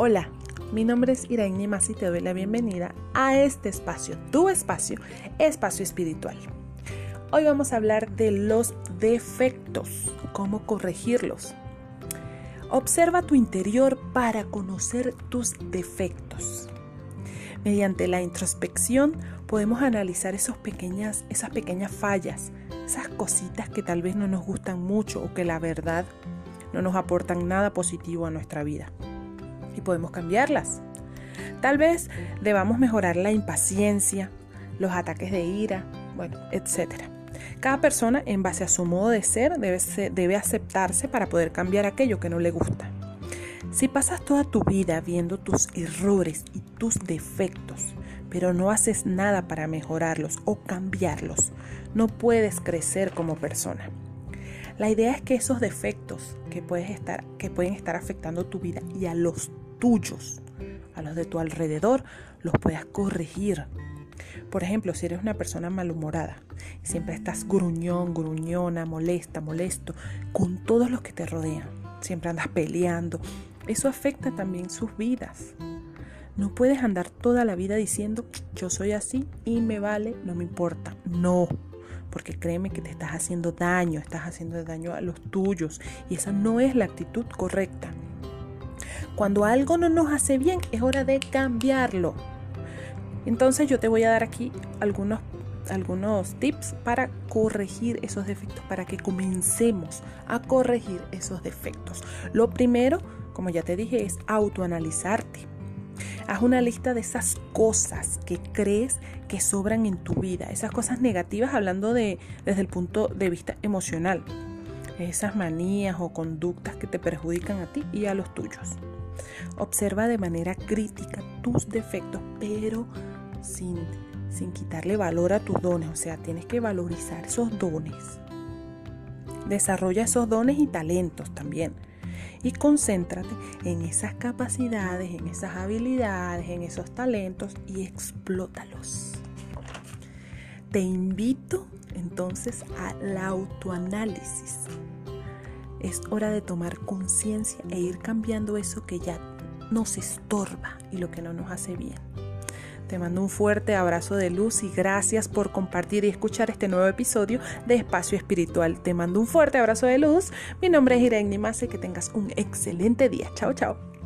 Hola, mi nombre es Irene Masi y te doy la bienvenida a este espacio, tu espacio, espacio espiritual. Hoy vamos a hablar de los defectos, cómo corregirlos. Observa tu interior para conocer tus defectos. Mediante la introspección podemos analizar pequeñas, esas pequeñas fallas, esas cositas que tal vez no nos gustan mucho o que la verdad no nos aportan nada positivo a nuestra vida y podemos cambiarlas. Tal vez debamos mejorar la impaciencia, los ataques de ira, bueno, etc. Cada persona, en base a su modo de ser, debe, debe aceptarse para poder cambiar aquello que no le gusta. Si pasas toda tu vida viendo tus errores y tus defectos, pero no haces nada para mejorarlos o cambiarlos, no puedes crecer como persona. La idea es que esos defectos que, puedes estar, que pueden estar afectando tu vida y a los tuyos, a los de tu alrededor, los puedas corregir. Por ejemplo, si eres una persona malhumorada, siempre estás gruñón, gruñona, molesta, molesto con todos los que te rodean, siempre andas peleando, eso afecta también sus vidas. No puedes andar toda la vida diciendo yo soy así y me vale, no me importa. No, porque créeme que te estás haciendo daño, estás haciendo daño a los tuyos y esa no es la actitud correcta. Cuando algo no nos hace bien, es hora de cambiarlo. Entonces yo te voy a dar aquí algunos, algunos tips para corregir esos defectos, para que comencemos a corregir esos defectos. Lo primero, como ya te dije, es autoanalizarte. Haz una lista de esas cosas que crees que sobran en tu vida, esas cosas negativas hablando de, desde el punto de vista emocional, esas manías o conductas que te perjudican a ti y a los tuyos. Observa de manera crítica tus defectos, pero sin, sin quitarle valor a tus dones. O sea, tienes que valorizar esos dones. Desarrolla esos dones y talentos también. Y concéntrate en esas capacidades, en esas habilidades, en esos talentos y explótalos. Te invito entonces al autoanálisis es hora de tomar conciencia e ir cambiando eso que ya nos estorba y lo que no nos hace bien. Te mando un fuerte abrazo de luz y gracias por compartir y escuchar este nuevo episodio de Espacio Espiritual. Te mando un fuerte abrazo de luz. Mi nombre es Irene Mase. Que tengas un excelente día. Chao, chao.